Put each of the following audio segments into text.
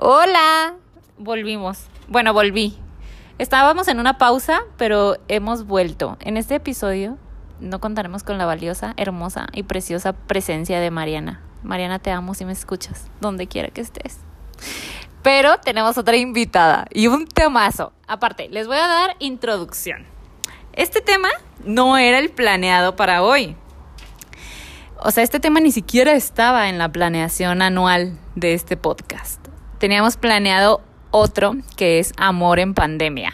Hola, volvimos. Bueno, volví. Estábamos en una pausa, pero hemos vuelto. En este episodio no contaremos con la valiosa, hermosa y preciosa presencia de Mariana. Mariana, te amo si me escuchas, donde quiera que estés. Pero tenemos otra invitada y un temazo. Aparte, les voy a dar introducción. Este tema no era el planeado para hoy. O sea, este tema ni siquiera estaba en la planeación anual de este podcast. Teníamos planeado otro que es amor en pandemia.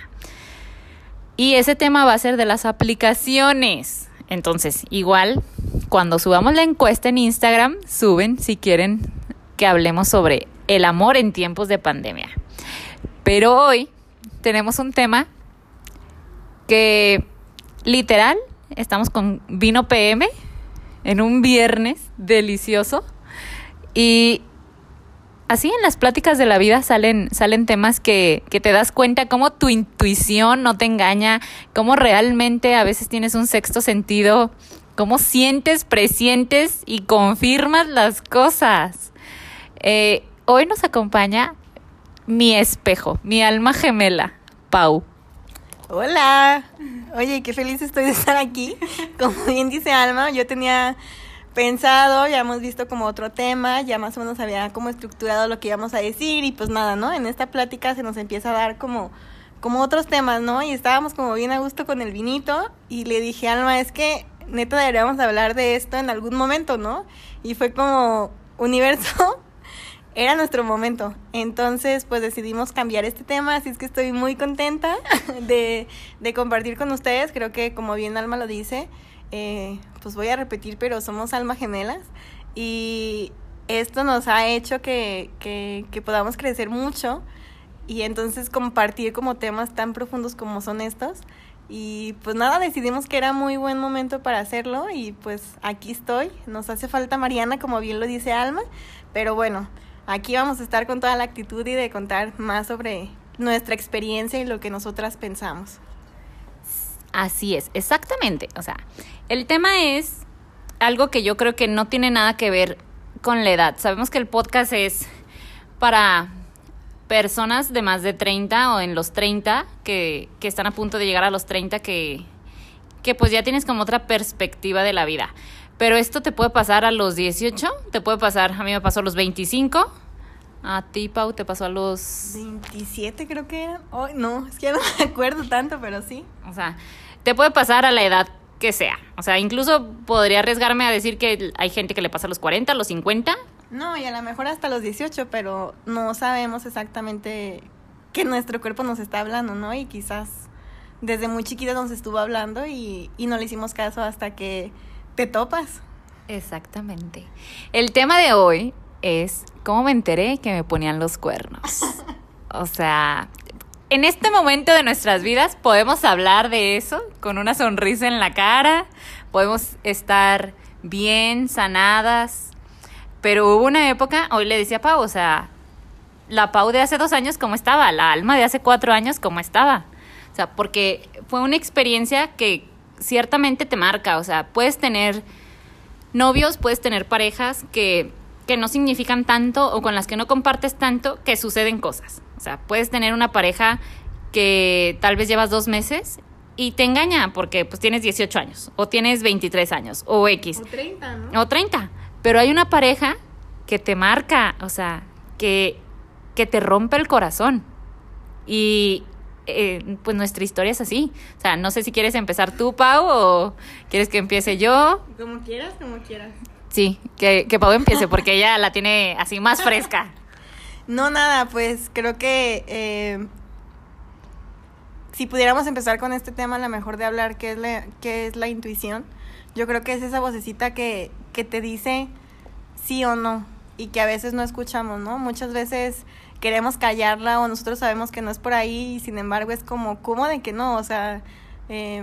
Y ese tema va a ser de las aplicaciones. Entonces, igual, cuando subamos la encuesta en Instagram, suben si quieren que hablemos sobre el amor en tiempos de pandemia. Pero hoy tenemos un tema que literal estamos con vino PM en un viernes delicioso y así en las pláticas de la vida salen, salen temas que, que, te das cuenta cómo tu intuición no te engaña, cómo realmente a veces tienes un sexto sentido, cómo sientes, presientes y confirmas las cosas. Eh, hoy nos acompaña mi espejo, mi alma gemela, Pau. Hola, oye, qué feliz estoy de estar aquí. Como bien dice Alma, yo tenía pensado, ya hemos visto como otro tema, ya más o menos había como estructurado lo que íbamos a decir y pues nada, ¿no? En esta plática se nos empieza a dar como, como otros temas, ¿no? Y estábamos como bien a gusto con el vinito y le dije, Alma, es que neta deberíamos hablar de esto en algún momento, ¿no? Y fue como, universo, era nuestro momento. Entonces, pues decidimos cambiar este tema, así es que estoy muy contenta de, de compartir con ustedes. Creo que como bien Alma lo dice, eh, pues voy a repetir, pero somos almas gemelas y esto nos ha hecho que, que, que podamos crecer mucho y entonces compartir como temas tan profundos como son estos. Y pues nada, decidimos que era muy buen momento para hacerlo y pues aquí estoy. Nos hace falta Mariana, como bien lo dice Alma, pero bueno, aquí vamos a estar con toda la actitud y de contar más sobre nuestra experiencia y lo que nosotras pensamos. Así es, exactamente. O sea, el tema es algo que yo creo que no tiene nada que ver con la edad. Sabemos que el podcast es para personas de más de 30 o en los 30 que, que están a punto de llegar a los 30 que, que pues ya tienes como otra perspectiva de la vida. Pero esto te puede pasar a los 18, te puede pasar, a mí me pasó a los 25, a ti, Pau, te pasó a los... 27 creo que eran. Oh, no, es que ya no me acuerdo tanto, pero sí. O sea, te puede pasar a la edad que sea. O sea, incluso podría arriesgarme a decir que hay gente que le pasa a los 40, a los 50. No, y a lo mejor hasta los 18, pero no sabemos exactamente qué nuestro cuerpo nos está hablando, ¿no? Y quizás desde muy chiquita nos estuvo hablando y, y no le hicimos caso hasta que te topas. Exactamente. El tema de hoy es cómo me enteré que me ponían los cuernos. O sea, en este momento de nuestras vidas podemos hablar de eso con una sonrisa en la cara, podemos estar bien, sanadas, pero hubo una época, hoy le decía a Pau, o sea, la Pau de hace dos años, ¿cómo estaba? La alma de hace cuatro años, ¿cómo estaba? O sea, porque fue una experiencia que ciertamente te marca, o sea, puedes tener novios, puedes tener parejas que, que no significan tanto o con las que no compartes tanto, que suceden cosas. O sea, puedes tener una pareja que tal vez llevas dos meses y te engaña porque pues tienes 18 años o tienes 23 años o X. O 30, ¿no? O 30. Pero hay una pareja que te marca, o sea, que, que te rompe el corazón. Y eh, pues nuestra historia es así. O sea, no sé si quieres empezar tú, Pau, o quieres que empiece yo. Como quieras, como quieras. Sí, que, que Pau empiece porque ella la tiene así más fresca. No, nada, pues creo que eh, si pudiéramos empezar con este tema, a lo mejor de hablar qué es la, qué es la intuición, yo creo que es esa vocecita que, que te dice sí o no y que a veces no escuchamos, ¿no? Muchas veces queremos callarla o nosotros sabemos que no es por ahí y sin embargo es como, ¿cómo de que no? O sea, eh,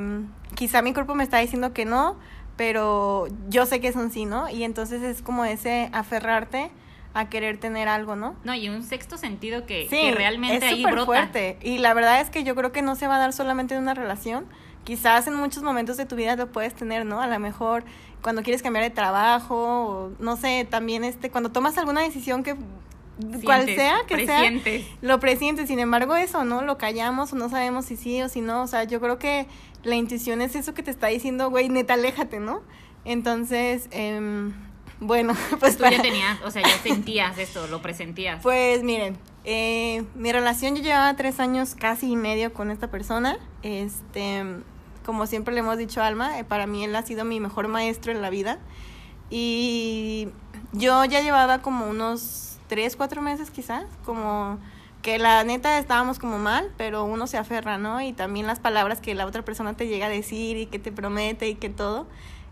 quizá mi cuerpo me está diciendo que no, pero yo sé que es un sí, ¿no? Y entonces es como ese aferrarte a querer tener algo, ¿no? No, y un sexto sentido que, sí, que realmente es ahí brota. fuerte. Y la verdad es que yo creo que no se va a dar solamente en una relación. Quizás en muchos momentos de tu vida lo puedes tener, ¿no? A lo mejor cuando quieres cambiar de trabajo, o no sé, también este, cuando tomas alguna decisión que cual Sientes, sea que presientes. sea, lo presientes. Sin embargo, eso, ¿no? Lo callamos o no sabemos si sí o si no. O sea, yo creo que la intuición es eso que te está diciendo, güey, neta, aléjate, ¿no? Entonces, em, bueno, pues Tú para- ya tenías, o sea, ya sentías esto, lo presentías. Pues miren, eh, mi relación yo llevaba tres años casi y medio con esta persona. Este, como siempre le hemos dicho a Alma, eh, para mí él ha sido mi mejor maestro en la vida. Y yo ya llevaba como unos tres, cuatro meses quizás, como que la neta estábamos como mal, pero uno se aferra, ¿no? Y también las palabras que la otra persona te llega a decir y que te promete y que todo.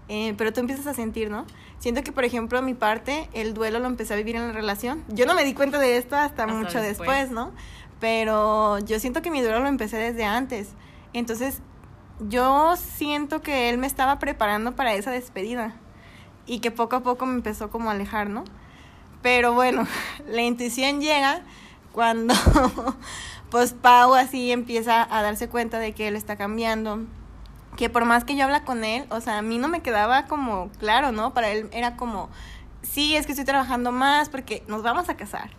Eh, pero tú empiezas a sentir, ¿no? Siento que, por ejemplo, a mi parte, el duelo lo empecé a vivir en la relación. Yo no me di cuenta de esto hasta, Hasta mucho después. después, ¿no? Pero yo siento que mi duelo lo empecé desde antes. Entonces, yo siento que él me estaba preparando para esa despedida y que poco a poco me empezó como a alejar, ¿no? Pero bueno, la intuición llega cuando pues Pau así empieza a darse cuenta de que él está cambiando, que por más que yo habla con él, o sea, a mí no me quedaba como claro, ¿no? Para él era como, sí, es que estoy trabajando más porque nos vamos a casar.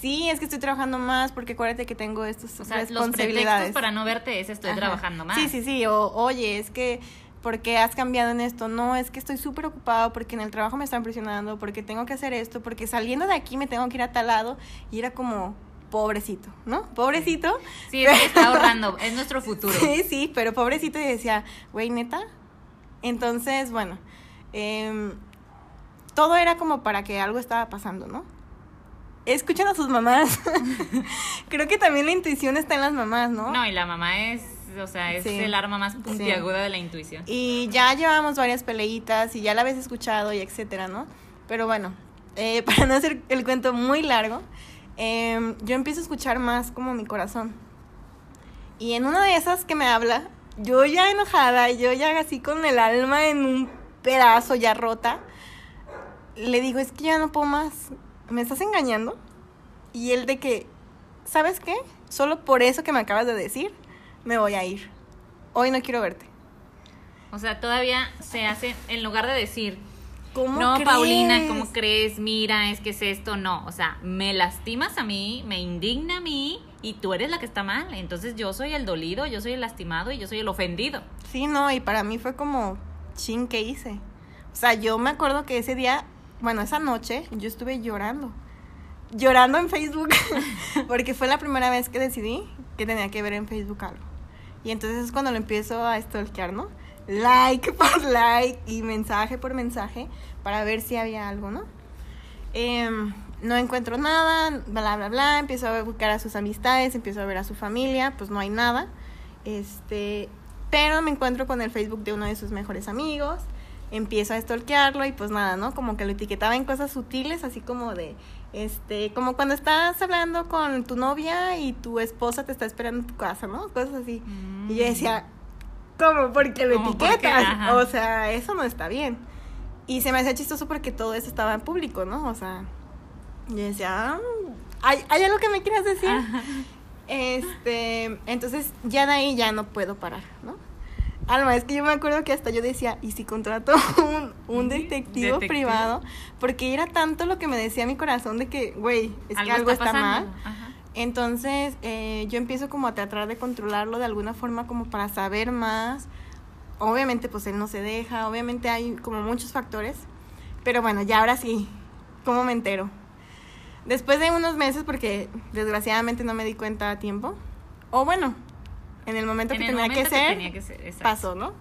Sí, es que estoy trabajando más porque acuérdate que tengo estas o sea, los responsabilidades. pretextos para no verte es estoy Ajá. trabajando más. Sí, sí, sí. O, oye, es que, ¿por qué has cambiado en esto? No, es que estoy súper ocupado porque en el trabajo me están presionando, porque tengo que hacer esto, porque saliendo de aquí me tengo que ir a tal lado. Y era como, pobrecito, ¿no? Pobrecito. Sí, es que está ahorrando, es nuestro futuro. Sí, sí, pero pobrecito y decía, güey, neta. Entonces, bueno, em, todo era como para que algo estaba pasando, ¿no? Escuchen a sus mamás. Creo que también la intuición está en las mamás, ¿no? No, y la mamá es, o sea, es Sí. el arma más puntiaguda de la intuición. Y ya llevamos varias peleitas y ya la habías escuchado y etcétera, ¿no? Pero bueno, eh, para no hacer el cuento muy largo, em, yo empiezo a escuchar más como mi corazón. Y en una de esas que me habla, yo ya enojada, yo ya así con el alma en un pedazo ya rota, le digo, es que ya no puedo más, ¿me estás engañando? Y él de que, ¿sabes qué? Solo por eso que me acabas de decir, me voy a ir. Hoy no quiero verte. O sea, todavía se hace, en lugar de decir, ¿Cómo no, crees? Paulina, ¿cómo crees? Mira, es que es esto, no. O sea, me lastimas a mí, me indigna a mí y tú eres la que está mal. Entonces yo soy el dolido, yo soy el lastimado y yo soy el ofendido. Sí, no, y para mí fue como, chin, ¿qué hice? O sea, yo me acuerdo que ese día, bueno, esa noche, yo estuve llorando. Llorando en Facebook, porque fue la primera vez que decidí que tenía que ver en Facebook algo. Y entonces es cuando lo empiezo a stalkear, ¿no? Like por like y mensaje por mensaje para ver si había algo, ¿no? Em, no encuentro nada, bla, bla, bla. Empiezo a buscar a sus amistades, empiezo a ver a su familia, pues no hay nada. Este, pero me encuentro con el Facebook de uno de sus mejores amigos. Empiezo a stalkearlo y pues nada, ¿no? Como que lo etiquetaba en cosas sutiles, así como de, este, como cuando estás hablando con tu novia y tu esposa te está esperando en tu casa, ¿no? Cosas así. Y yo decía, ¿cómo? Porque lo etiquetas. O sea, eso no está bien. Y se me hacía chistoso porque todo eso estaba en público, ¿no? O sea, yo decía, "Ah, ¿hay, ¿hay algo que me quieras decir? Ajá. Este, entonces ya de ahí ya no puedo parar, ¿no? Alma, es que yo me acuerdo que hasta yo decía, ¿y si contrato un, un detectivo Detective. privado? Porque era tanto lo que me decía mi corazón de que, güey, es que algo está, mal. Ajá. Entonces eh, yo empiezo como a tratar de controlarlo de alguna forma como para saber más. Obviamente pues él no se deja, obviamente hay como muchos factores. Pero bueno, ya ahora sí, ¿cómo me entero? Después de unos meses, porque desgraciadamente no me di cuenta a tiempo. O bueno, en el momento En que el tenía momento que ser, tenía que ser, exacto. pasó, ¿no?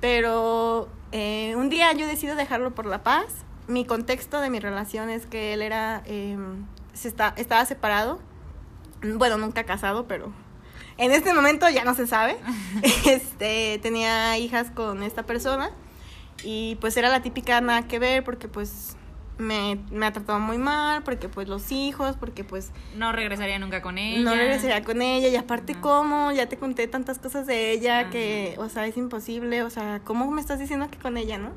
Pero eh, un día yo decido dejarlo por la paz. Mi contexto de mi relación es que él era, eh, se está, estaba separado. Bueno, nunca casado, pero en este momento ya no se sabe. este, tenía hijas con esta persona y pues era la típica nada que ver porque pues me, me ha tratado muy mal, porque pues los hijos, porque pues No regresaría nunca con ella. no regresaría con ella y aparte Ajá. cómo, ya te conté tantas cosas de ella Ajá. que, o sea, es imposible, o sea, ¿cómo me estás diciendo que con ella, no?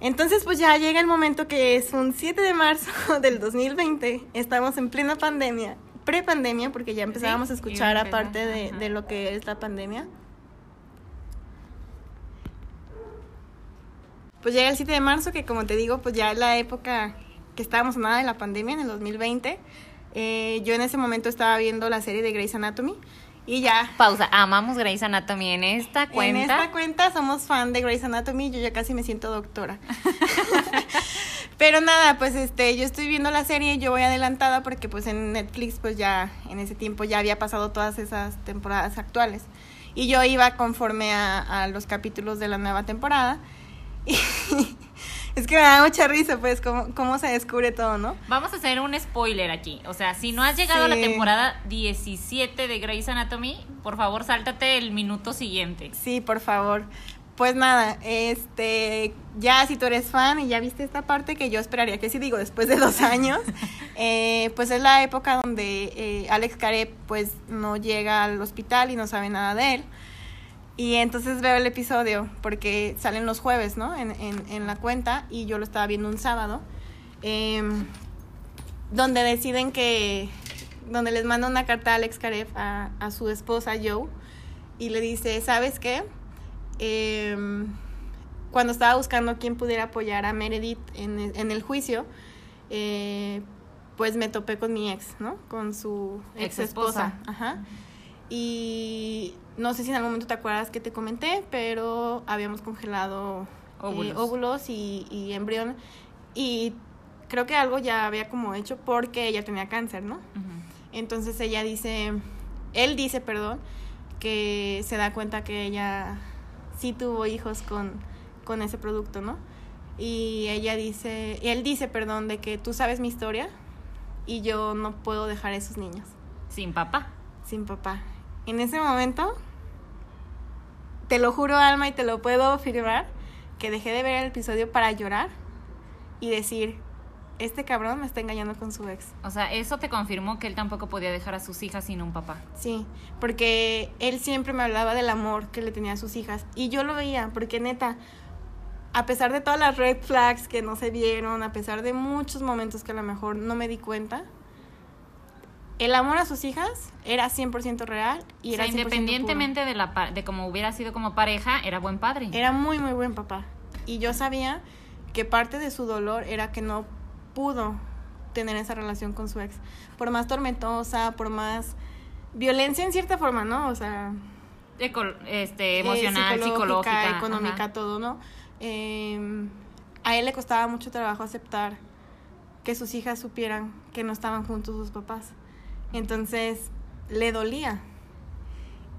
Entonces pues ya llega el momento que es un 7 de marzo del 2020, estamos en plena pandemia, pre-pandemia, porque ya empezábamos Sí, a escuchar aparte de, de lo que es la pandemia. Pues llega el 7 de marzo, que como te digo, pues ya es la época que estábamos nada de la pandemia en el 2020. Eh, yo en ese momento estaba viendo la serie de Grey's Anatomy y ya. Pausa, amamos Grey's Anatomy en esta cuenta. En esta cuenta somos fan de Grey's Anatomy, yo ya casi me siento doctora. Pero nada, pues este, yo estoy viendo la serie, yo voy adelantada porque pues en Netflix pues ya en ese tiempo ya había pasado todas esas temporadas actuales. Y yo iba conforme a, a los capítulos de la nueva temporada. Y es que me da mucha risa, pues, cómo, cómo se descubre todo, ¿no? Vamos a hacer un spoiler aquí. O sea, si no has llegado a la temporada 17 de Grey's Anatomy, por favor, sáltate el minuto siguiente. Sí, por favor. Pues nada, este, ya si tú eres fan y ya viste esta parte que yo esperaría que sí digo después de dos años, eh, pues es la época donde eh, Alex Caret pues no llega al hospital y no sabe nada de él. Y entonces veo el episodio porque salen los jueves, ¿no? En, en, en la cuenta y yo lo estaba viendo un sábado. em, donde deciden que, donde les manda una carta a Alex Karev a, a su esposa Joe y le dice, ¿sabes qué? Em, cuando estaba buscando quién pudiera apoyar a Meredith en el, en el juicio, eh, pues me topé con mi ex, ¿no? Con su ex esposa. Ajá. Y no sé si en algún momento te acuerdas que te comenté, pero habíamos congelado eh, Óvulos. y, y embrión. Y creo que algo ya había como hecho porque ella tenía cáncer, ¿no? Entonces ella dice, él dice, perdón, que se da cuenta que ella sí tuvo hijos con, con ese producto, ¿no? Y ella dice, él dice, perdón, de que tú sabes mi historia y yo no puedo dejar a esos niños Sin papá. sin papá. En ese momento, te lo juro, Alma, y te lo puedo afirmar, que dejé de ver el episodio para llorar y decir, este cabrón me está engañando con su ex. O sea, eso te confirmó que él tampoco podía dejar a sus hijas sin un papá. Sí, porque él siempre me hablaba del amor que le tenía a sus hijas y yo lo veía, porque neta, a pesar de todas las red flags que no se vieron, a pesar de muchos momentos que a lo mejor no me di cuenta, el amor a sus hijas era 100% real y Y era era 100% independientemente de la de cómo hubiera sido como pareja, era buen padre. Era muy, muy buen papá. Y yo sabía que parte de su dolor era que no pudo tener esa relación con su ex. Por más tormentosa, por más violencia en cierta forma, ¿no? O sea, Eco- este, eh, emocional, psicológica, económica, ajá. todo, ¿no? Eh, a él le costaba mucho trabajo aceptar que sus hijas supieran que no estaban juntos sus papás. Entonces, le dolía.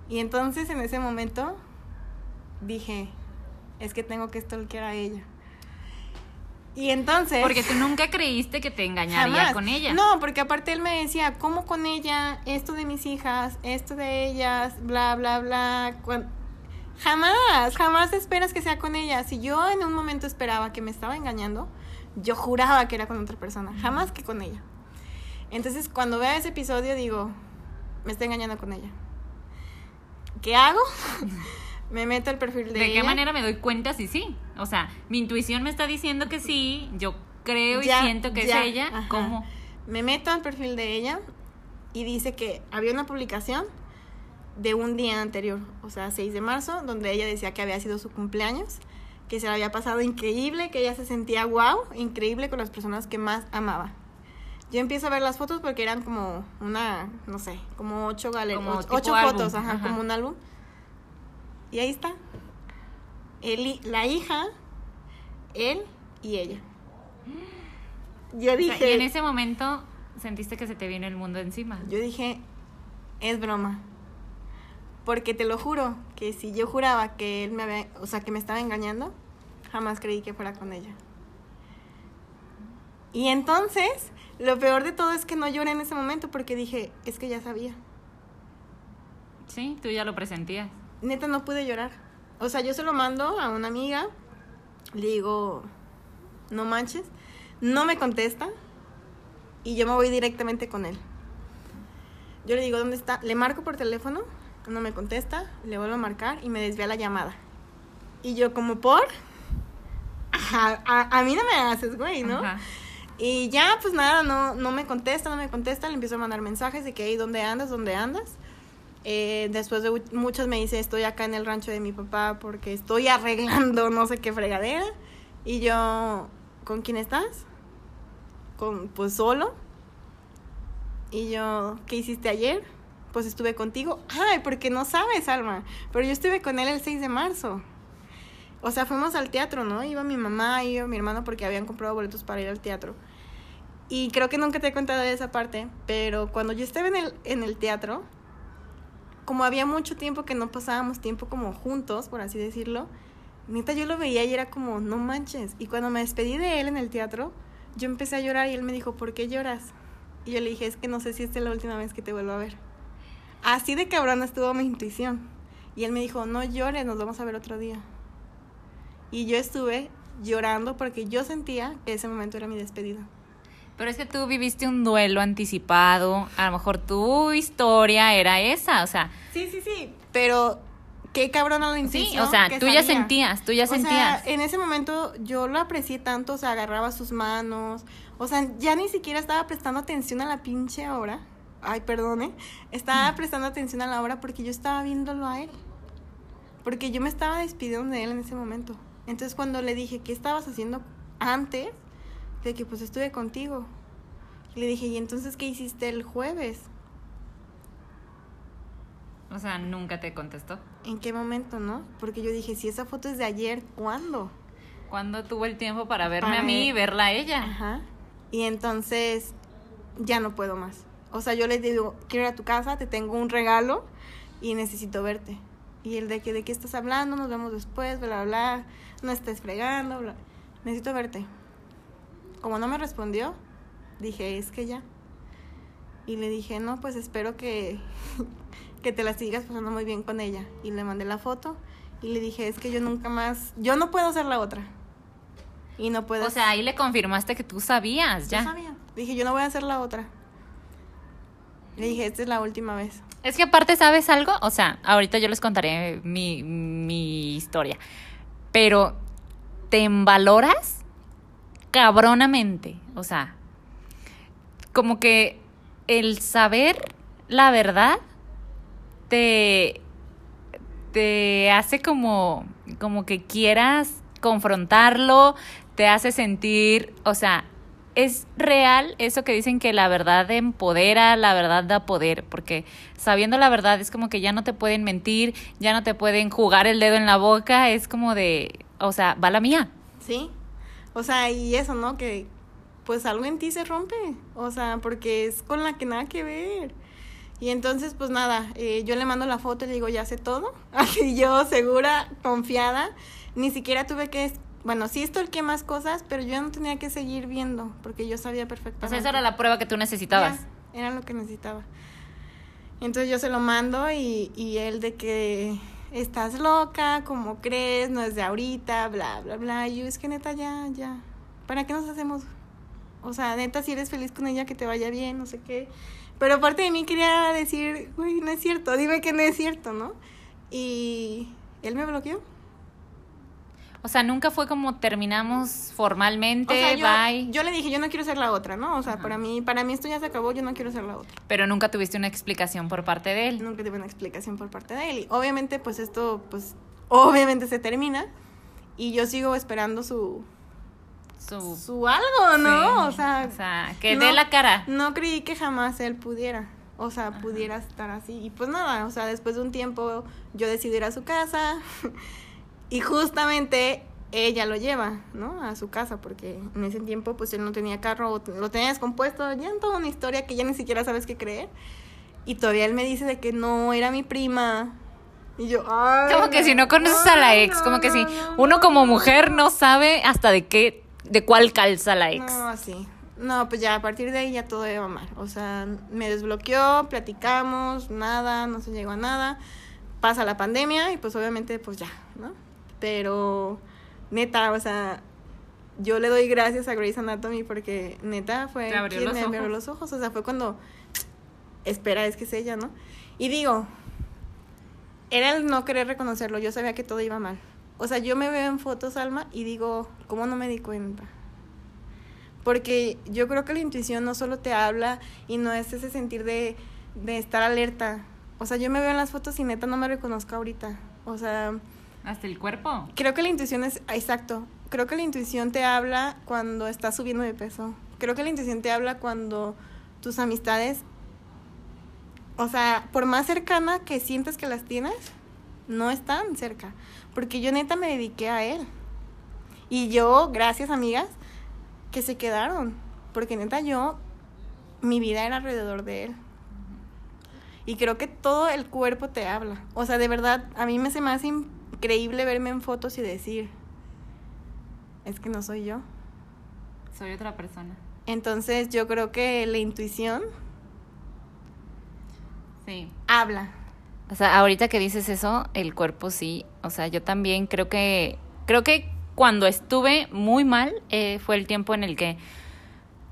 Y entonces, en ese momento, dije, es que tengo que stalkear a ella. Y entonces... Porque tú nunca creíste que te engañaría Jamás. con ella. No, porque aparte él me decía, ¿cómo con ella? Esto de mis hijas, esto de ellas, bla, bla, bla. Jamás, jamás esperas que sea con ella. Si yo en un momento esperaba que me estaba engañando, yo juraba que era con otra persona, jamás que con ella. Entonces, cuando veo ese episodio, digo, me está engañando con ella. ¿Qué hago? me meto al perfil de, ¿De, qué manera me doy cuenta si sí? O sea, mi intuición me está diciendo que sí, yo creo Ya, y siento que ya, es ella. ajá. ¿Cómo? Me meto al perfil de ella y dice que había una publicación de un día anterior, o sea, 6 de marzo, donde ella decía que había sido su cumpleaños, que se le había pasado increíble, que ella se sentía wow, increíble con las personas que más amaba. Yo empiezo a ver las fotos porque eran como una, no sé, como ocho galerías, Como ocho, álbum, fotos, ajá, ajá. como un álbum. Y ahí está. Él la hija, él y ella. Yo O sea, dije, y en ese momento sentiste que se te vino el mundo encima. yo dije, es broma. Porque te lo juro, que si yo juraba que él me había, o sea, que me estaba engañando, jamás creí que fuera con ella. Y entonces, lo peor de todo es que no lloré en ese momento porque dije, es que ya sabía. Sí, tú ya lo presentías. Neta, no pude llorar. O sea, yo se lo mando a una amiga, le digo, no manches, no me contesta y yo me voy directamente con él. Yo le digo, ¿dónde está? Le marco por teléfono, no me contesta, le vuelvo a marcar y me desvía la llamada. Y yo como por... A, a mí no me haces, güey, ¿no? Ajá. Y ya, pues nada, no, no me contesta, no me contesta, le empiezo a mandar mensajes de que, hey, ¿dónde andas? ¿Dónde andas? Eh, después de muchos me dice, estoy acá en el rancho de mi papá porque estoy arreglando no sé qué fregadera. Y yo, ¿con quién estás? con, pues solo. Y yo, ¿qué hiciste ayer? Pues estuve contigo. Ay, porque no sabes, Alma. Pero yo estuve con él el 6 de marzo. O sea, fuimos al teatro, ¿no? Iba mi mamá, iba mi hermano porque habían comprado boletos para ir al teatro. Y creo que nunca te he contado esa parte, pero cuando yo estaba en el, en el teatro, como había mucho tiempo que no pasábamos tiempo como juntos, por así decirlo, neta yo lo veía y era como, no manches. Y cuando me despedí de él en el teatro, yo empecé a llorar y él me dijo, ¿por qué lloras? Y yo le dije, es que no sé si esta es la última vez que te vuelvo a ver. Así de cabrón estuvo mi intuición. Y él me dijo, no llores, nos vamos a ver otro día. Y yo estuve llorando porque yo sentía que ese momento era mi despedida. Pero es que tú viviste un duelo anticipado, a lo mejor tu historia era esa, o sea... Sí, sí, sí, pero qué cabrón lo. Sí, o sea, tú ya sentías, tú ya o sentías. Sea, en ese momento yo lo aprecié tanto, o sea, agarraba sus manos, o sea, ya ni siquiera estaba prestando atención a la pinche hora. Ay, perdone. Estaba prestando atención a la hora porque yo estaba viéndolo a él. Porque yo me estaba despidiendo de él en ese momento. Entonces cuando le dije, ¿qué estabas haciendo antes? De que pues estuve contigo. Y le dije, ¿y entonces qué hiciste el jueves? O sea, nunca te contestó. ¿En qué momento, no? Porque yo dije, si esa foto es de ayer, ¿cuándo? ¿Cuándo tuvo el tiempo para verme para a mí y verla a ella? Ajá. Y entonces ya no puedo más. O sea, yo le digo, quiero ir a tu casa, te tengo un regalo y necesito verte. Y el de que de qué estás hablando, nos vemos después, bla, bla, bla, no estés fregando, bla. Necesito verte. Como no me respondió, dije, es que ya. Y le dije, no, pues espero que, que te la sigas pasando muy bien con ella. Y le mandé la foto y le dije, es que yo nunca más, yo no puedo ser la otra. Y no puedo. O sea, ahí le confirmaste que tú sabías, ya. Yo sabía. Dije, yo no voy a ser la otra. Le dije, esta es la última vez. Es que aparte, ¿sabes algo? O sea, ahorita yo les contaré mi, mi historia. Pero te envaloras cabronamente. O sea, como que el saber la verdad te, te hace como, como que quieras confrontarlo, te hace sentir, o sea, es real eso que dicen que la verdad empodera, la verdad da poder, porque sabiendo la verdad es como que ya no te pueden mentir, ya no te pueden jugar el dedo en la boca, es como de, o sea, va la mía. Sí, o sea, y eso, ¿no? Que pues algo en ti se rompe, o sea, porque es con la que nada que ver. Y entonces, pues nada, eh, yo le mando la foto y le digo, ya sé todo. Así yo, segura, confiada, ni siquiera tuve que bueno, sí que más cosas, pero yo no tenía que seguir viendo, porque yo sabía perfectamente. O sea, esa era la prueba que tú necesitabas. era lo que necesitaba. Entonces yo se lo mando y, y él de que estás loca, como crees, no es de ahorita, bla, bla, bla. Y yo es que neta, ya, ya. ¿Para qué nos hacemos? O sea, neta, si eres feliz con ella, que te vaya bien, no sé qué. Pero aparte de mí quería decir, uy, no es cierto, dime que no es cierto, ¿no? Y él me bloqueó. O sea, nunca fue como terminamos formalmente, yo, bye. Yo le dije, yo no quiero ser la otra, ¿no? O sea, para mí, para mí esto ya se acabó, yo no quiero ser la otra. Pero nunca tuviste una explicación por parte de él. Nunca tuve una explicación por parte de él. Y obviamente, pues esto, pues, obviamente se termina. Y yo sigo esperando su. Su, su algo, ¿no? o sea. O sea, que dé la cara. No creí que jamás él pudiera. O sea, pudiera estar así. Y pues nada, o sea, después de un tiempo yo decidí ir a su casa. Y justamente ella lo lleva, ¿no? A su casa, porque en ese tiempo pues él no tenía carro, lo tenía descompuesto, ya en toda una historia que ya ni siquiera sabes qué creer. Y todavía él me dice de que no era mi prima. Y yo, ay. Como que si no conoces a la ex, como que si uno como mujer no sabe hasta de qué, de cuál calza la ex. No, sí. No, pues ya a partir de ahí ya todo iba mal. O sea, me desbloqueó, platicamos, nada, no se llegó a nada. Pasa la pandemia y pues obviamente pues ya, ¿no? Pero neta, o sea, yo le doy gracias a Grace Anatomy porque neta fue quien me abrió los ojos. O sea, fue cuando, espera, es que es ella, ¿no? Y digo, era el no querer reconocerlo. Yo sabía que todo iba mal. O sea, yo me veo en fotos, Alma, y digo, ¿cómo no me di cuenta? Porque yo creo que la intuición no solo te habla y no es ese sentir de, de estar alerta. O sea, yo me veo en las fotos y neta no me reconozco ahorita. O sea, hasta el cuerpo. Creo que la intuición es, exacto, creo que la intuición te habla cuando estás subiendo de peso, Creo que la intuición te habla cuando tus amistades, o sea, por más cercana que sientes que las tienes, no están cerca. Porque yo neta me dediqué a él. Y yo, gracias amigas, que se quedaron. Porque neta yo, mi vida era alrededor de él. Y creo que todo el cuerpo te habla. O sea, de verdad, a mí me hace más increíble verme en fotos y decir, es que no soy yo. Soy otra persona. Entonces yo creo que la intuición Sí. habla. O sea, ahorita que dices eso, el cuerpo sí. O sea, yo también creo que. Creo que cuando estuve muy mal, eh, fue el tiempo en el que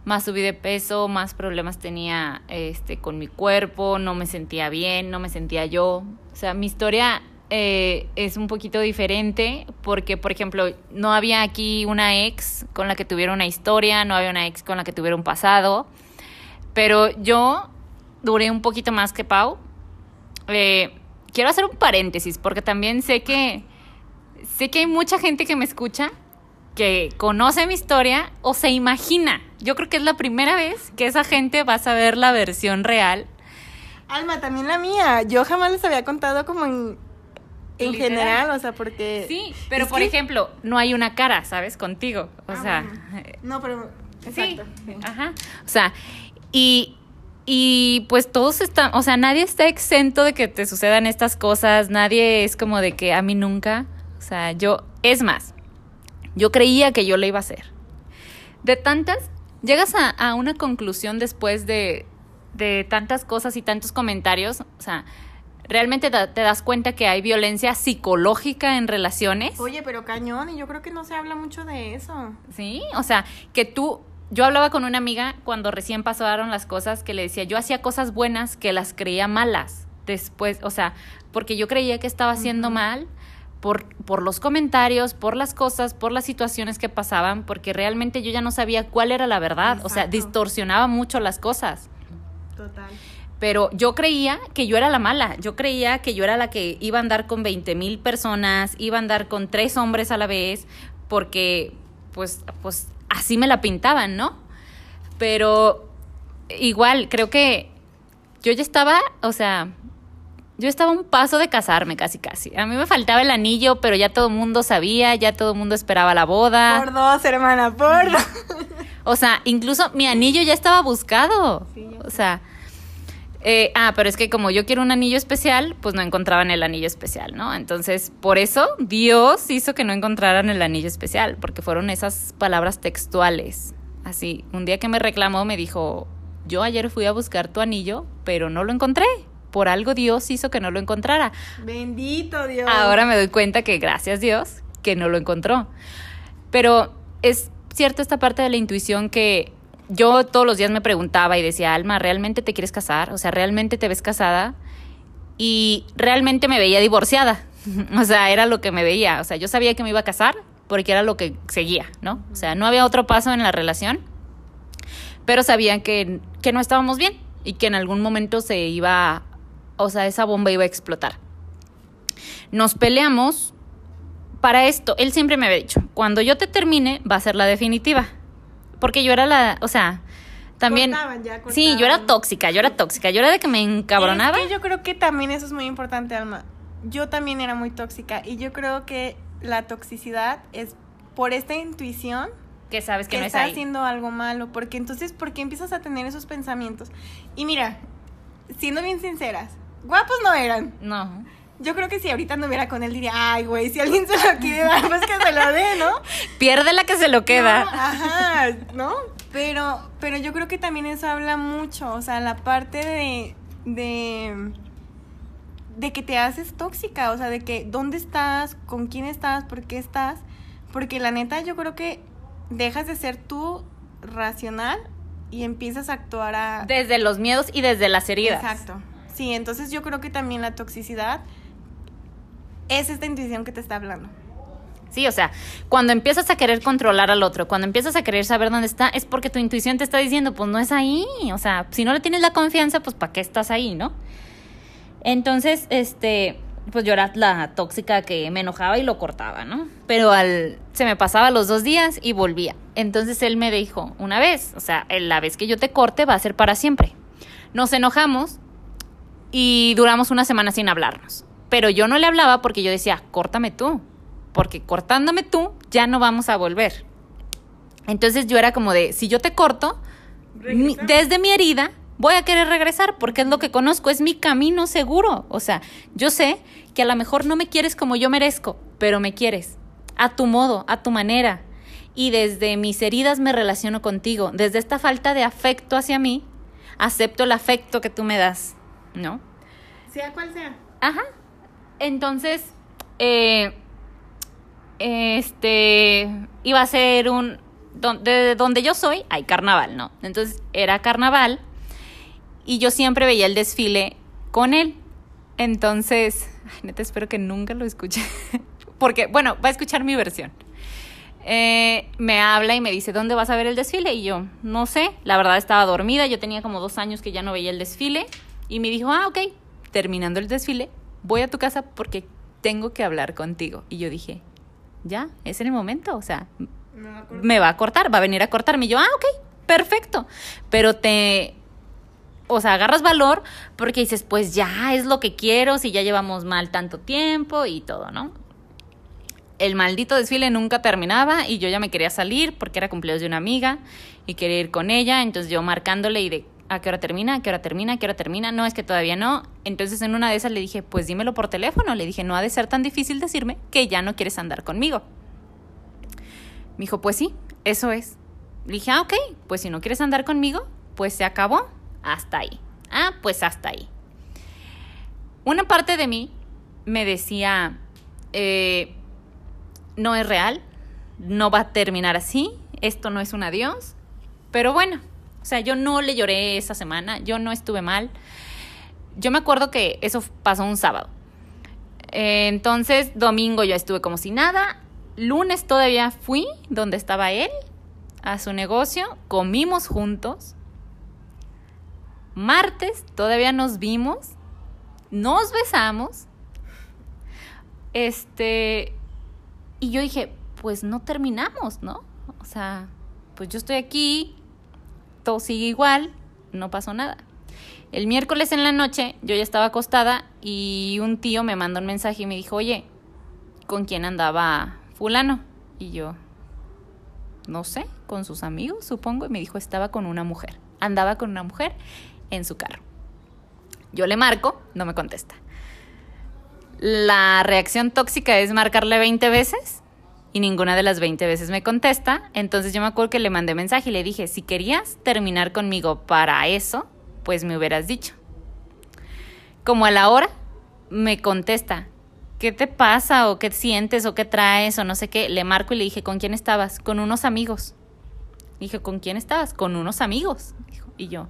más subí de peso, más problemas tenía este, con mi cuerpo, no me sentía bien, no me sentía yo. O sea, mi historia eh, es un poquito diferente porque, por ejemplo, no había aquí una ex con la que tuviera una historia, no había una ex con la que tuviera un pasado, pero yo duré un poquito más que Pau. Eh, quiero hacer un paréntesis porque también sé que sé que hay mucha gente que me escucha que conoce mi historia o se imagina. Yo creo que es la primera vez que esa gente va a saber la versión real. Alma, también la mía. Yo jamás les había contado como en, en Literal. general, o sea, porque... Sí, pero por que- ejemplo, no hay una cara, ¿sabes? Contigo. O Ah, sea, bueno. No, pero... Exacto. sí. ajá. O sea, y, y pues todos están, o sea, nadie está exento de que te sucedan estas cosas, nadie es como de que a mí nunca, o sea, yo, es más, yo creía que yo lo iba a hacer. De tantas, llegas a, a una conclusión después de, de tantas cosas y tantos comentarios, o sea, realmente te, das cuenta que hay violencia psicológica en relaciones. Oye, pero cañón, y yo creo que no se habla mucho de eso. Sí, o sea, que tú, yo hablaba con una amiga cuando recién pasaron las cosas que le decía, yo hacía cosas buenas que las creía malas después, o sea, porque yo creía que estaba haciendo mal por, por los comentarios, por las cosas, por las situaciones que pasaban, porque realmente yo ya no sabía cuál era la verdad, o sea, distorsionaba mucho las cosas. Total. Pero yo creía que yo era la mala, yo creía que yo era la que iba a andar con 20 mil personas, iba a andar con tres hombres a la vez, porque pues, pues así me la pintaban, ¿no? Pero igual, creo que yo ya estaba, o sea, yo estaba a un paso de casarme casi casi. A mí me faltaba el anillo, pero ya todo el mundo sabía, ya todo el mundo esperaba la boda. Por dos, hermana, por dos. O sea, incluso mi anillo ya estaba buscado. Sí, o sea, eh, ah, pero es que como yo quiero un anillo especial, pues no encontraban el anillo especial, ¿no? Entonces, por eso Dios hizo que no encontraran el anillo especial, porque fueron esas palabras textuales. Así, un día que me reclamó, me dijo, yo ayer fui a buscar tu anillo, pero no lo encontré. Por algo Dios hizo que no lo encontrara. Bendito Dios. Ahora me doy cuenta que gracias Dios que no lo encontró. Pero es cierto esta parte de la intuición que yo todos los días me preguntaba y decía, Alma, ¿realmente te quieres casar? O sea, ¿realmente te ves casada? Y realmente me veía divorciada. o sea, era lo que me veía. O sea, yo sabía que me iba a casar porque era lo que seguía, ¿no? O sea, no había otro paso en la relación, pero sabía que, que no estábamos bien y que en algún momento se iba, o sea, esa bomba iba a explotar. Nos peleamos para esto. Él siempre me había dicho, cuando yo te termine va a ser la definitiva. Porque yo era la, o sea, también... Cortaban ya, sí, yo era tóxica, yo era tóxica, yo era de que me encabronaba. Es que yo creo que también eso es muy importante, Alma. Yo también era muy tóxica y yo creo que la toxicidad es por esta intuición Que sabes que, que no es está ahí. haciendo algo malo, porque entonces, ¿por qué empiezas a tener esos pensamientos? Y mira, siendo bien sinceras, guapos no eran. No. Yo creo que si ahorita anduviera con él diría, ay, güey, si alguien se lo quiere dar, pues que se lo dé, ¿no? Pierde la que se lo queda. No, ajá, ¿no? Pero, pero yo creo que también eso habla mucho, o sea, la parte de, de, de que te haces tóxica, o sea, de que dónde estás, con quién estás, por qué estás, porque la neta yo creo que dejas de ser tú racional y empiezas a actuar a... Desde los miedos y desde las heridas. Exacto. Sí, entonces yo creo que también la toxicidad es esta intuición que te está hablando. Sí, o sea, cuando empiezas a querer controlar al otro, cuando empiezas a querer saber dónde está, es porque tu intuición te está diciendo, pues no es ahí. O sea, si no le tienes la confianza, pues ¿para qué estás ahí, no? Entonces, este, pues yo era la tóxica que me enojaba y lo cortaba, ¿no? Pero al se me pasaba los dos días y volvía. Entonces él me dijo una vez, o sea, la vez que yo te corte va a ser para siempre. Nos enojamos y duramos una semana sin hablarnos. Pero yo no le hablaba porque yo decía, córtame tú, porque cortándome tú ya no vamos a volver. Entonces yo era como de, si yo te corto, mi- desde mi herida voy a querer regresar porque es lo que conozco, es mi camino seguro. O sea, yo sé que a lo mejor no me quieres como yo merezco, pero me quieres, a tu modo, a tu manera. Y desde mis heridas me relaciono contigo, desde esta falta de afecto hacia mí, acepto el afecto que tú me das, ¿no? Sea cual sea. Ajá. Entonces, eh, este, iba a ser un, de donde yo soy hay carnaval, ¿no? Entonces era carnaval y yo siempre veía el desfile con él. Entonces, neta, espero que nunca lo escuche. Porque, bueno, va a escuchar mi versión. Eh, me habla y me dice, ¿dónde vas a ver el desfile? Y yo, no sé, la verdad estaba dormida, yo tenía como dos años que ya no veía el desfile. Y me dijo, ah, ok, terminando el desfile, voy a tu casa porque tengo que hablar contigo. Y yo dije, ya, es en el momento, o sea, Me va a cortar. me va a cortar, va a venir a cortarme. Y yo, ah, ok, perfecto. Pero te, o sea, agarras valor porque dices, pues ya es lo que quiero, si ya llevamos mal tanto tiempo y todo, ¿no? El maldito desfile nunca terminaba y yo ya me quería salir porque era cumpleaños de una amiga y quería ir con ella, entonces yo marcándole y de a qué hora termina, a qué hora termina, a qué hora termina, no, es que todavía no. Entonces en una de esas le dije, pues dímelo por teléfono, le dije, no ha de ser tan difícil decirme que ya no quieres andar conmigo. Me dijo, pues sí, eso es. Le dije, ah, ok, pues si no quieres andar conmigo, pues se acabó, hasta ahí. Ah, pues hasta ahí. Una parte de mí me decía, eh, no es real, no va a terminar así, esto no es un adiós, pero bueno, sea, yo no le lloré esa semana, yo no estuve mal. Yo me acuerdo que eso pasó un sábado. Eh, entonces, domingo yo estuve como si nada. Lunes todavía fui donde estaba él, a su negocio, comimos juntos. Martes todavía nos vimos, nos besamos. Este, y yo dije, pues no terminamos, ¿no? O sea, pues yo estoy aquí, sigue igual, no pasó nada. El miércoles en la noche yo ya estaba acostada y un tío me mandó un mensaje y me dijo, oye, ¿con quién andaba fulano? Y yo, no sé, con sus amigos, supongo, y me dijo, estaba con una mujer. Andaba con una mujer en su carro. Yo le marco, no me contesta. La reacción tóxica es marcarle 20 veces y ninguna de las 20 veces me contesta. Entonces yo me acuerdo que le mandé mensaje y le dije, si querías terminar conmigo para eso, pues me hubieras dicho. Como a la hora, me contesta, ¿qué te pasa o qué sientes o qué traes o no sé qué? Le marco y le dije, ¿con quién estabas? Con unos amigos. Dije, ¿con quién estabas? Con unos amigos. Y yo,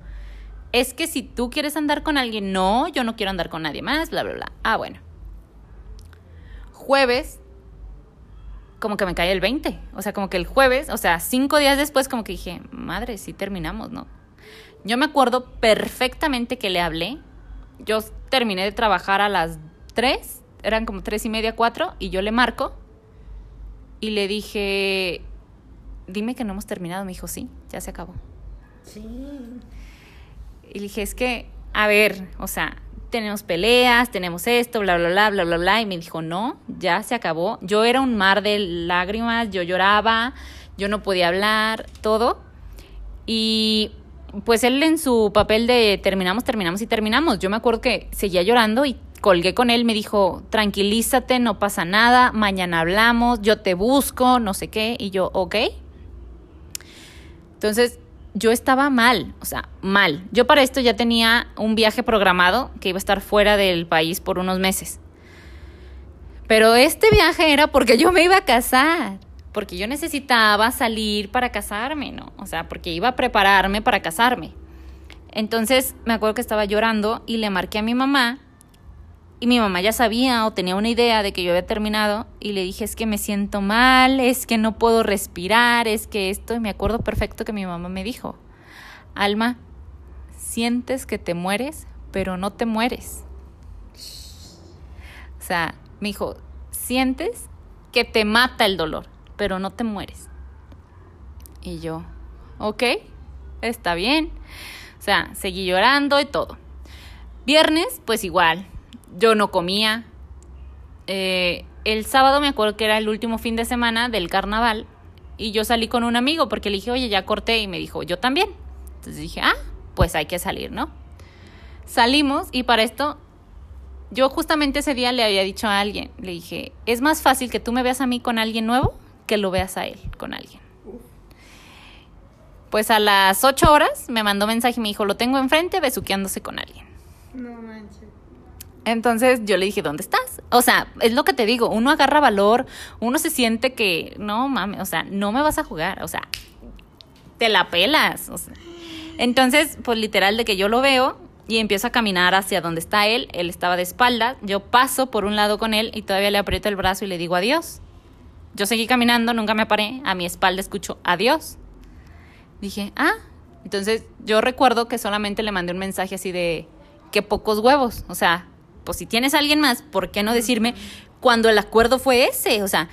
es que si tú quieres andar con alguien, no, yo no quiero andar con nadie más, bla, bla, bla. Ah, bueno. Jueves, como que me cae el 20. O sea, como que el jueves, o sea, cinco días después, como que dije, madre, sí terminamos, ¿no? Yo me acuerdo perfectamente que le hablé. Yo terminé de trabajar a las 3, eran como tres y media, cuatro, y yo le marco y le dije, dime que no hemos terminado. Me dijo, sí, ya se acabó. Sí. Y le dije, es que, a ver, o sea, tenemos peleas, tenemos esto, bla, bla, bla, bla, bla, bla. Y me dijo, no, ya se acabó. Yo era un mar de lágrimas, yo lloraba, yo no podía hablar, todo. Y pues él en su papel de terminamos, terminamos y terminamos. Yo me acuerdo que seguía llorando y colgué con él, me dijo, tranquilízate, no pasa nada, mañana hablamos, yo te busco, no sé qué. Y yo, ok. Entonces, yo estaba mal, o sea, mal. Yo para esto ya tenía un viaje programado que iba a estar fuera del país por unos meses. Pero este viaje era porque yo me iba a casar, porque yo necesitaba salir para casarme, ¿no? O sea, porque iba a prepararme para casarme. Entonces me acuerdo que estaba llorando y le marqué a mi mamá y mi mamá ya sabía o tenía una idea de que yo había terminado y le dije es que me siento mal, es que no puedo respirar, es que esto y me acuerdo perfecto que mi mamá me dijo, Alma, sientes que te mueres, pero no te mueres. O sea, me dijo, sientes que te mata el dolor, pero no te mueres. Y yo, ok, está bien. O sea, seguí llorando y todo. Viernes, pues igual, yo no comía. Eh, el sábado me acuerdo que era el último fin de semana del carnaval y yo salí con un amigo porque le dije, oye, ya corté y me dijo, yo también. Entonces dije, ah, pues hay que salir, ¿no? Salimos y para esto, yo justamente ese día le había dicho a alguien, le dije, es más fácil que tú me veas a mí con alguien nuevo que lo veas a él con alguien. Pues a las ocho horas me mandó mensaje y me dijo, lo tengo enfrente besuqueándose con alguien. No manches. Entonces yo le dije, ¿dónde estás? O sea, es lo que te digo, uno agarra valor, uno se siente que, no mames, o sea, no me vas a jugar, o sea, te la pelas. Entonces, pues literal de que yo lo veo y empiezo a caminar hacia donde está él, él estaba de espalda, yo paso por un lado con él y todavía le aprieto el brazo y le digo adiós. Yo seguí caminando, nunca me paré, a mi espalda escucho adiós. Dije, ah, entonces yo recuerdo que solamente le mandé un mensaje así de que pocos huevos, o sea, pues si tienes a alguien más, ¿por qué no decirme cuando el acuerdo fue ese? O sea,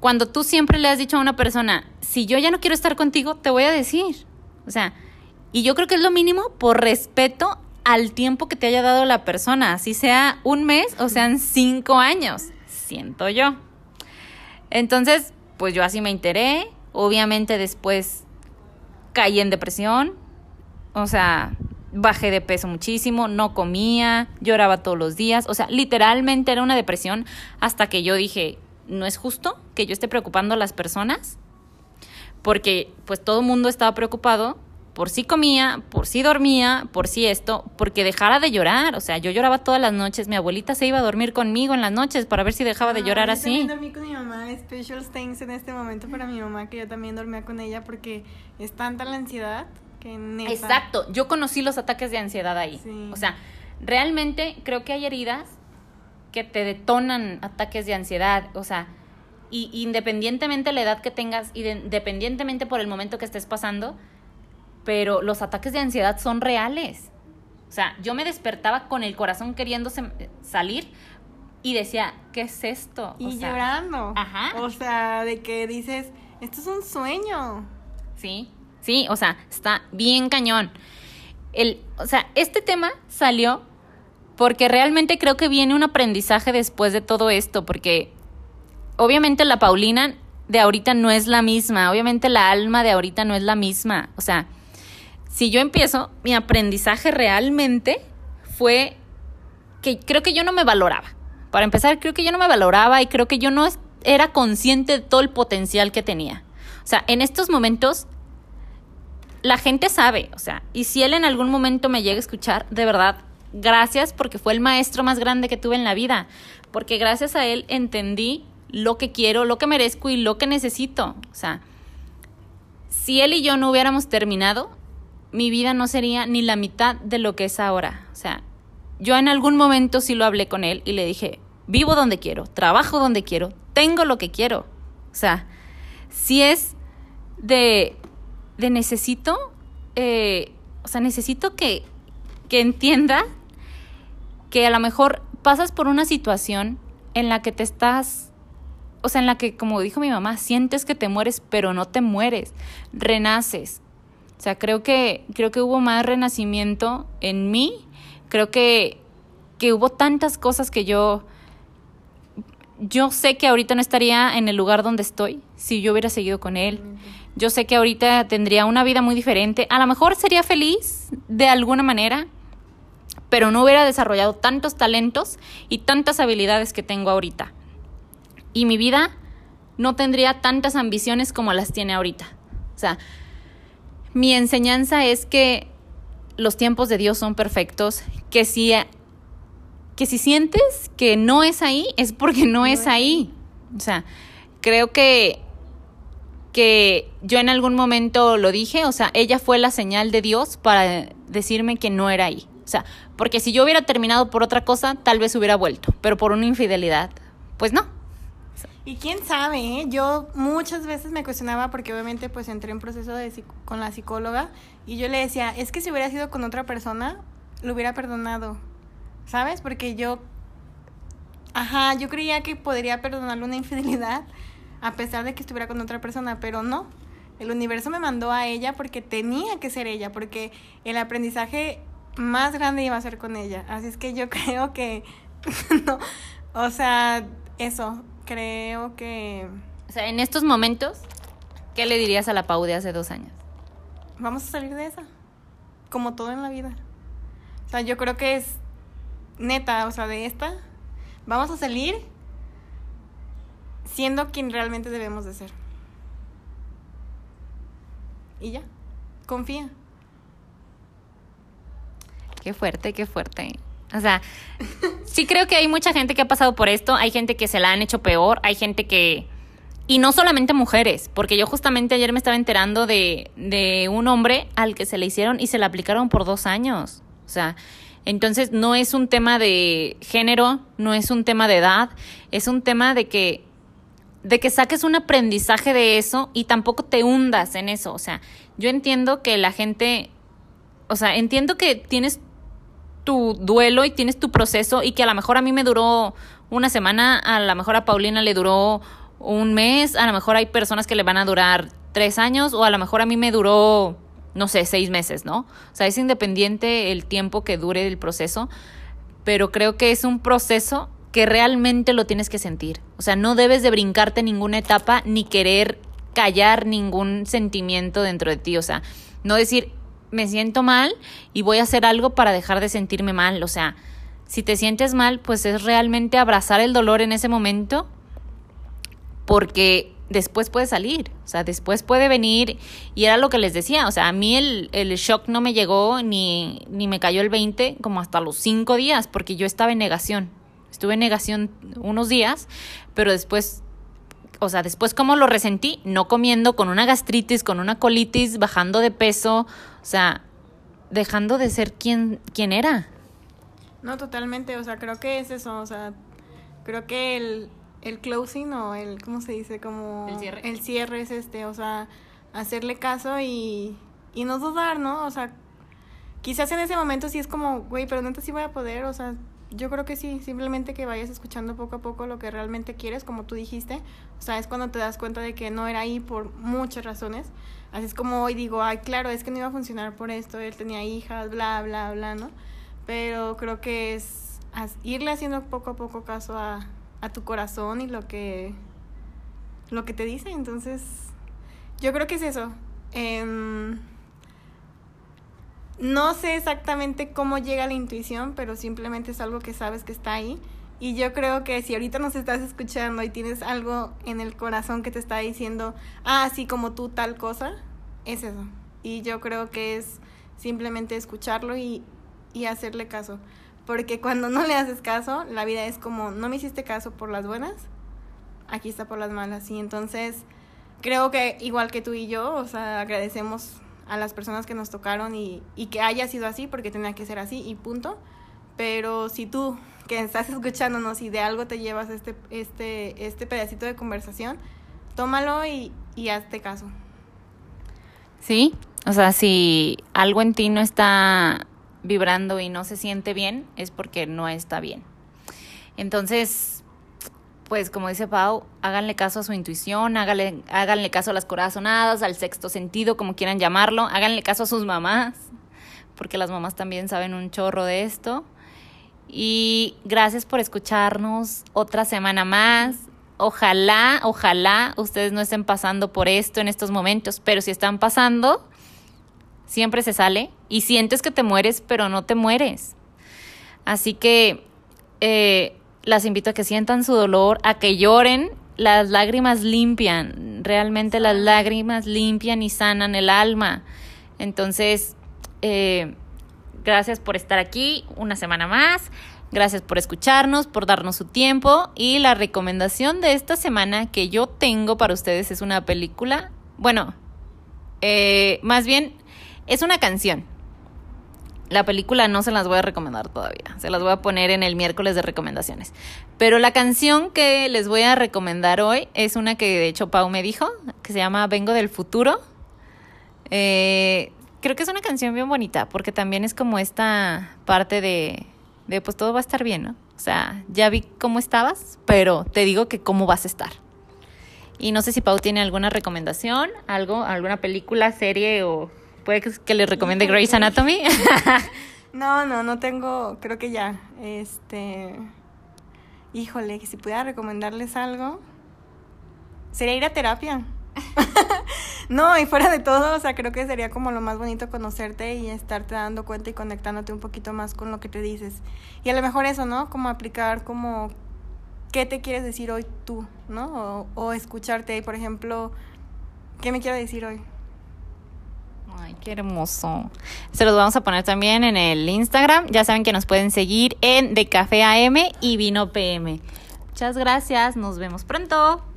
cuando tú siempre le has dicho a una persona, si yo ya no quiero estar contigo, te voy a decir. O sea, y yo creo que es lo mínimo por respeto al tiempo que te haya dado la persona, si sea un mes o sean cinco años, siento yo. Entonces, pues yo así me enteré, obviamente después caí en depresión, o sea, bajé de peso muchísimo, no comía, lloraba todos los días, o sea, literalmente era una depresión hasta que yo dije, no es justo que yo esté preocupando a las personas, porque pues todo el mundo estaba preocupado por si comía, por si dormía, por si esto, porque dejara de llorar, o sea, yo lloraba todas las noches, mi abuelita se iba a dormir conmigo en las noches para ver si dejaba de Ah, llorar yo así. También dormí con mi mamá, special thanks en este momento para mi mamá que yo también dormía con ella porque es tanta la ansiedad neta. Exacto, yo conocí los ataques de ansiedad ahí. Sí. O sea, realmente creo que hay heridas que te detonan ataques de ansiedad, o sea, y independientemente de la edad que tengas, independientemente por el momento que estés pasando, pero los ataques de ansiedad son reales. O sea, yo me despertaba con el corazón queriéndose salir y decía, ¿qué es esto? O Y sea, llorando. Ajá. O sea, de que dices, esto es un sueño. Sí, sí, o sea, está bien cañón. El, o sea, este tema salió porque realmente creo que viene un aprendizaje después de todo esto, porque obviamente la Paulina de ahorita no es la misma, obviamente la alma de ahorita no es la misma. O sea, si yo empiezo, mi aprendizaje realmente fue que creo que yo no me valoraba. Para empezar, creo que yo no me valoraba y creo que yo no era consciente de todo el potencial que tenía. O sea, en estos momentos la gente sabe, o sea, y si él en algún momento me llega a escuchar, de verdad, gracias porque fue el maestro más grande que tuve en la vida, porque gracias a él entendí lo que quiero, lo que merezco y lo que necesito. O sea, si él y yo no hubiéramos terminado, mi vida no sería ni la mitad de lo que es ahora. O sea, yo en algún momento sí lo hablé con él y le dije, vivo donde quiero, trabajo donde quiero, tengo lo que quiero. O sea, si es de, de necesito, eh, o sea, necesito que, que entienda que a lo mejor pasas por una situación en la que te estás, o sea, en la que, como dijo mi mamá, sientes que te mueres, pero no te mueres, renaces. O sea, creo que, creo que hubo más renacimiento en mí, creo que, que hubo tantas cosas que yo, yo sé que ahorita no estaría en el lugar donde estoy si yo hubiera seguido con él. Yo sé que ahorita tendría una vida muy diferente. A lo mejor sería feliz de alguna manera, pero no hubiera desarrollado tantos talentos y tantas habilidades que tengo ahorita. Y mi vida no tendría tantas ambiciones como las tiene ahorita. O sea, mi enseñanza es que los tiempos de Dios son perfectos, que si, que si sientes que no es ahí, es porque no, es ahí. O sea, creo que, que yo en algún momento lo dije, o sea, ella fue la señal de Dios para decirme que no era ahí. O sea, porque si yo hubiera terminado por otra cosa, tal vez hubiera vuelto, pero por una infidelidad, pues no. Y quién sabe, ¿eh? yo muchas veces me cuestionaba porque obviamente pues entré en proceso de con la psicóloga y yo le decía, es que si hubiera sido con otra persona, lo hubiera perdonado, ¿sabes? Porque yo Ajá, yo creía que podría perdonarle una infidelidad a pesar de que estuviera con otra persona, pero no. El universo me mandó a ella porque tenía que ser ella, porque el aprendizaje más grande iba a ser con ella. Así es que yo creo que no, o sea, eso, creo que O sea, en estos momentos, ¿qué le dirías a la Pau de hace dos años? vamos a salir de esa, como todo en la vida. O sea, yo creo que es neta, o sea, de esta, vamos a salir siendo quien realmente debemos de ser. Y ya, confía. Qué fuerte, qué fuerte. O sea, sí creo que hay mucha gente que ha pasado por esto, hay gente que se la han hecho peor, hay gente que... Y no solamente mujeres, porque yo justamente ayer me estaba enterando de, de un hombre al que se le hicieron y se le aplicaron por dos años. O sea, entonces no es un tema de género, no es un tema de edad, es un tema de que de que saques un aprendizaje de eso y tampoco te hundas en eso. O sea, yo entiendo que la gente, o sea, entiendo que tienes tu duelo y tienes tu proceso y que a lo mejor a mí me duró una semana, a lo mejor a Paulina le duró un mes, a lo mejor hay personas que le van a durar tres años o a lo mejor a mí me duró, no sé, seis meses, ¿no? O sea, es independiente el tiempo que dure el proceso, pero creo que es un proceso que realmente lo tienes que sentir. O sea, no debes de brincarte ninguna etapa ni querer callar ningún sentimiento dentro de ti. O sea, no decir, me siento mal y voy a hacer algo para dejar de sentirme mal. O sea, si te sientes mal, pues es realmente abrazar el dolor en ese momento porque después puede salir, o sea, después puede venir y era lo que les decía, o sea, a mí el, el shock no me llegó ni, ni me cayó el 20 como hasta los cinco días porque yo estaba en negación, estuve en negación unos días, pero después o sea, después cómo lo resentí, no comiendo, con una gastritis, con una colitis, bajando de peso, o sea, dejando de ser quien, quien era. No, totalmente, o sea, creo que es eso, o sea, creo que el, el closing o el, ¿cómo se dice? Como El cierre. el cierre es este, o sea, hacerle caso y, y no dudar, ¿no? O sea, quizás en ese momento sí es como, güey, pero neta sí voy a poder, o sea, yo creo que sí, simplemente que vayas escuchando poco a poco lo que realmente quieres, como tú dijiste, o sea, es cuando te das cuenta de que no era ahí por muchas razones, así es como hoy digo, ay, claro, es que no iba a funcionar por esto, él tenía hijas, bla, bla, bla, ¿no? Pero creo que es irle haciendo poco a poco caso a, a tu corazón y lo que, lo que te dice, entonces, yo creo que es eso. Em, no sé exactamente cómo llega la intuición, pero simplemente es algo que sabes que está ahí. Y yo creo que si ahorita nos estás escuchando y tienes algo en el corazón que te está diciendo, ah, así como tú tal cosa, es eso. Y yo creo que es simplemente escucharlo y, y hacerle caso. Porque cuando no le haces caso, la vida es como, no me hiciste caso por las buenas, aquí está por las malas. Y entonces creo que igual que tú y yo, o sea, agradecemos a las personas que nos tocaron y, y que haya sido así, porque tenía que ser así y punto. Pero si tú que estás escuchándonos y de algo te llevas este, este, este pedacito de conversación, tómalo y, y hazte caso. Sí, o sea, si algo en ti no está vibrando y no se siente bien, es porque no está bien. Entonces, pues como dice Pau, háganle caso a su intuición, háganle, háganle caso a las corazonadas, al sexto sentido, como quieran llamarlo, háganle caso a sus mamás, porque las mamás también saben un chorro de esto. Y gracias por escucharnos otra semana más. Ojalá, ojalá ustedes no estén pasando por esto en estos momentos, pero si están pasando, siempre se sale y sientes que te mueres, pero no te mueres. Así que eh, las invito a que sientan su dolor, a que lloren. Las lágrimas limpian, realmente las lágrimas limpian y sanan el alma. Entonces, eh, gracias por estar aquí una semana más. Gracias por escucharnos, por darnos su tiempo. Y la recomendación de esta semana que yo tengo para ustedes es una película. Bueno, eh, más bien es una canción. La película no se las voy a recomendar todavía. Se las voy a poner en el miércoles de recomendaciones. Pero la canción que les voy a recomendar hoy es una que de hecho Pau me dijo, que se llama Vengo del futuro. Eh, creo que es una canción bien bonita porque también es como esta parte de, de pues todo va a estar bien, ¿no? O sea, ya vi cómo estabas, pero te digo que cómo vas a estar. Y no sé si Pau tiene alguna recomendación, algo, alguna película, serie o puede que, que le recomiende Grey's Anatomy. No, no, no tengo, creo que ya. Este, híjole, que si pudiera recomendarles algo, sería ir a terapia. no, y fuera de todo, o sea, creo que sería como lo más bonito conocerte y estarte dando cuenta y conectándote un poquito más con lo que te dices. Y a lo mejor eso, ¿no? Como aplicar como qué te quieres decir hoy tú, ¿no? O, o escucharte, por ejemplo, ¿qué me quiero decir hoy? Ay, qué hermoso. Se los vamos a poner también en el Instagram. Ya saben que nos pueden seguir en De Café AM y Vino PM. Muchas gracias. Nos vemos pronto.